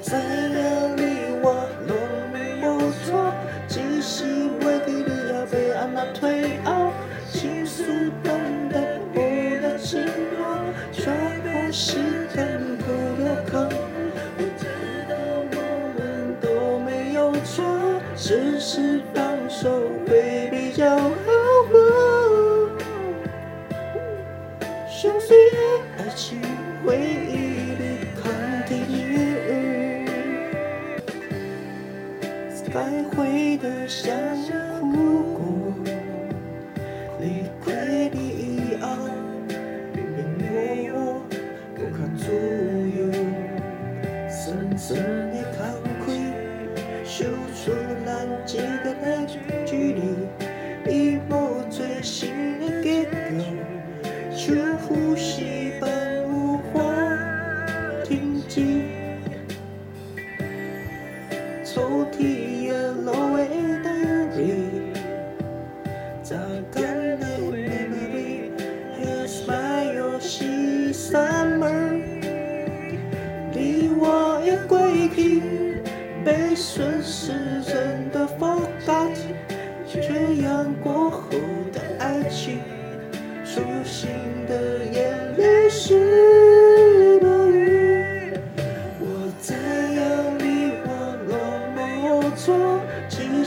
怎样你我都没有错，只是为给你要被按捺退后，倾诉等待不了承诺，说破时间不留空。我知道我们都没有错，只是放手会比较好该回的想哭过，离开你以后，我不堪左右，深深的惭愧，说出来几个来距离，一抹最新的结构。深呼吸，般抽屉也漏未打开，榨干的 memory。Here's my 游戏 summer，离我也归去，被顺时针的 forgot，这样过后的爱情。手心的